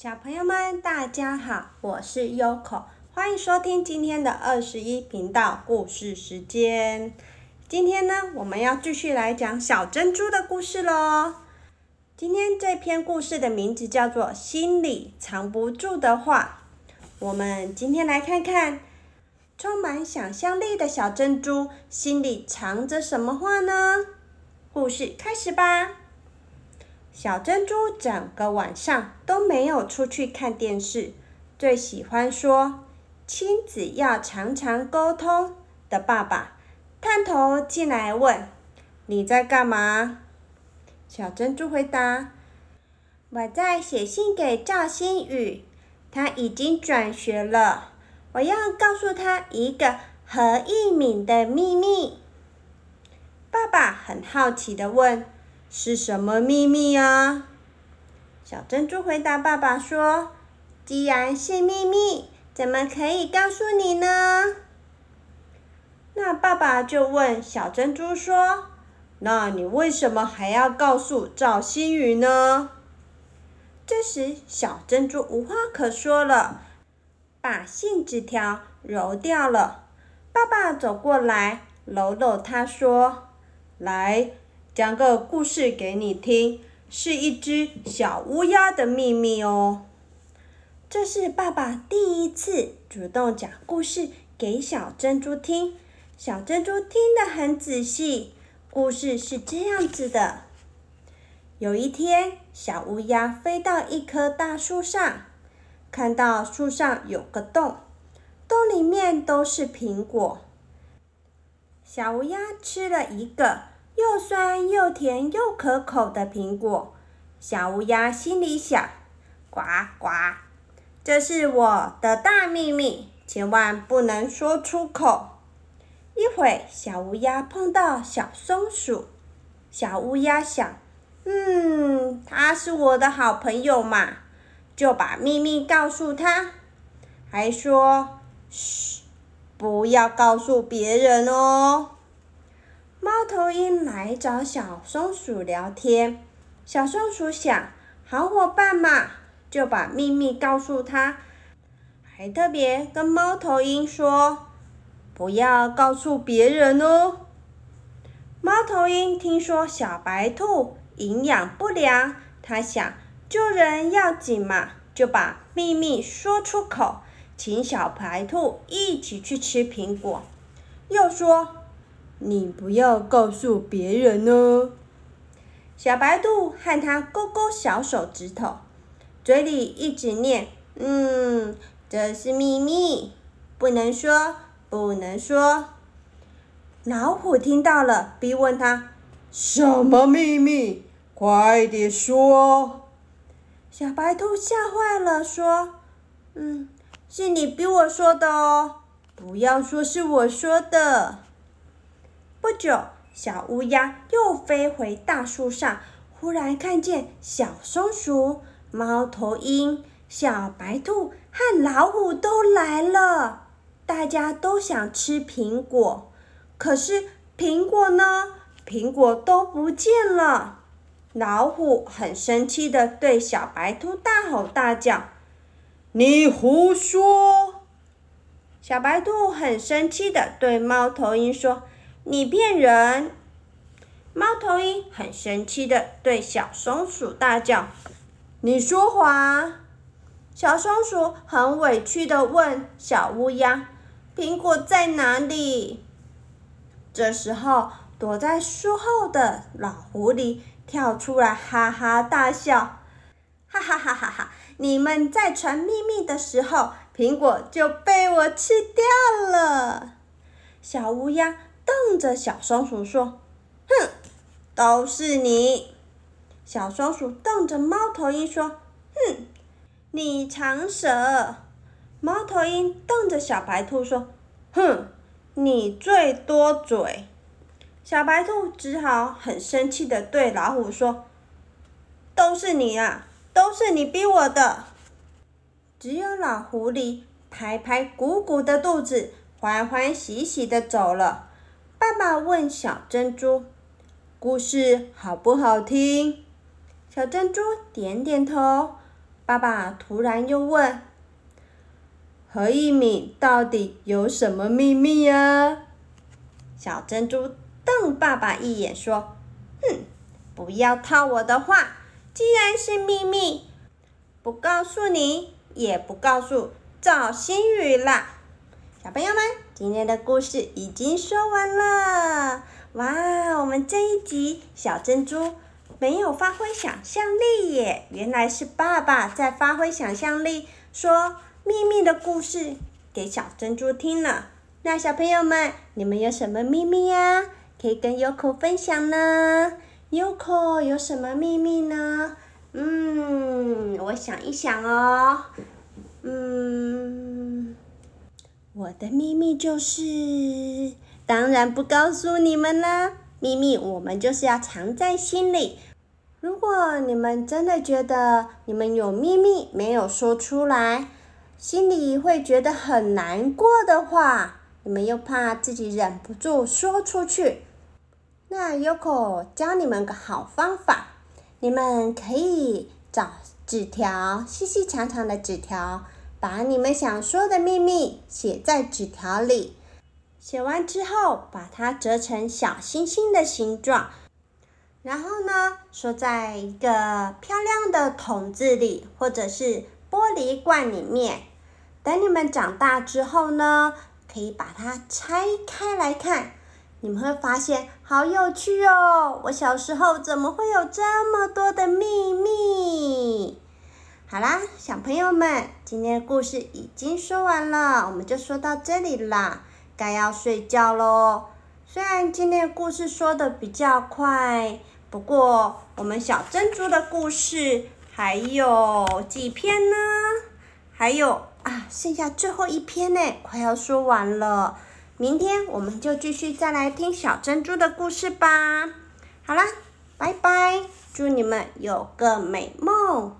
小朋友们，大家好，我是 Yoko，欢迎收听今天的二十一频道故事时间。今天呢，我们要继续来讲小珍珠的故事喽。今天这篇故事的名字叫做《心里藏不住的话》。我们今天来看看，充满想象力的小珍珠心里藏着什么话呢？故事开始吧。小珍珠整个晚上都没有出去看电视，最喜欢说“亲子要常常沟通”的爸爸。探头进来问：“你在干嘛？”小珍珠回答：“我在写信给赵新宇，他已经转学了。我要告诉他一个何一敏的秘密。”爸爸很好奇的问：“是什么秘密啊？”小珍珠回答爸爸说：“既然是秘密，怎么可以告诉你呢？”那爸爸就问小珍珠说：“那你为什么还要告诉赵新宇呢？”这时，小珍珠无话可说了，把信纸条揉掉了。爸爸走过来，搂搂他说：“来，讲个故事给你听，是一只小乌鸦的秘密哦。”这是爸爸第一次主动讲故事给小珍珠听。小珍珠听得很仔细。故事是这样子的：有一天，小乌鸦飞到一棵大树上，看到树上有个洞，洞里面都是苹果。小乌鸦吃了一个又酸又甜又可口的苹果。小乌鸦心里想：“呱呱，这是我的大秘密，千万不能说出口。”一会，小乌鸦碰到小松鼠。小乌鸦想：“嗯，它是我的好朋友嘛，就把秘密告诉它，还说：‘嘘，不要告诉别人哦。’”猫头鹰来找小松鼠聊天，小松鼠想：“好伙伴嘛，就把秘密告诉他，还特别跟猫头鹰说。”不要告诉别人哦。猫头鹰听说小白兔营养不良，他想救人要紧嘛，就把秘密说出口，请小白兔一起去吃苹果。又说：“你不要告诉别人哦。”小白兔和他勾勾小手指头，嘴里一直念：“嗯，这是秘密，不能说。”不能说。老虎听到了，逼问他：“什么秘密？快点说！”小白兔吓坏了，说：“嗯，是你逼我说的哦，不要说是我说的。”不久，小乌鸦又飞回大树上，忽然看见小松鼠、猫头鹰、小白兔和老虎都来了。大家都想吃苹果，可是苹果呢？苹果都不见了。老虎很生气的对小白兔大吼大叫：“你胡说！”小白兔很生气的对猫头鹰说：“你骗人！”猫头鹰很生气的对小松鼠大叫：“你说谎！”小松鼠很委屈的问小乌鸦。苹果在哪里？这时候，躲在树后的老狐狸跳出来，哈哈大笑：“哈哈哈哈哈！你们在传秘密的时候，苹果就被我吃掉了。”小乌鸦瞪着小松鼠说：“哼，都是你！”小松鼠瞪着猫头鹰说：“哼，你长舌！”猫头鹰瞪着小白兔说：“哼，你最多嘴。”小白兔只好很生气的对老虎说：“都是你啊，都是你逼我的。”只有老狐狸拍拍鼓鼓的肚子，欢欢喜喜的走了。爸爸问小珍珠：“故事好不好听？”小珍珠点点头。爸爸突然又问：“何一敏到底有什么秘密呀？”小珍珠瞪爸爸一眼，说：“哼，不要套我的话。既然是秘密，不告诉你，也不告诉赵新宇啦。”小朋友们，今天的故事已经说完了。哇，我们这一集小珍珠没有发挥想象力耶，原来是爸爸在发挥想象力，说秘密的故事给小珍珠听了。那小朋友们，你们有什么秘密呀？可以跟 Yoko 分享呢？Yoko 有什么秘密呢？嗯，我想一想哦。嗯，我的秘密就是，当然不告诉你们啦。秘密我们就是要藏在心里。如果你们真的觉得你们有秘密没有说出来，心里会觉得很难过的话。你们又怕自己忍不住说出去，那 Yoko 教你们个好方法，你们可以找纸条，细细长长的纸条，把你们想说的秘密写在纸条里。写完之后，把它折成小星星的形状，然后呢，收在一个漂亮的桶子里，或者是玻璃罐里面。等你们长大之后呢？可以把它拆开来看，你们会发现好有趣哦！我小时候怎么会有这么多的秘密？好啦，小朋友们，今天的故事已经说完了，我们就说到这里啦，该要睡觉喽。虽然今天的故事说的比较快，不过我们小珍珠的故事还有几篇呢？还有。啊，剩下最后一篇呢，快要说完了。明天我们就继续再来听小珍珠的故事吧。好啦，拜拜，祝你们有个美梦。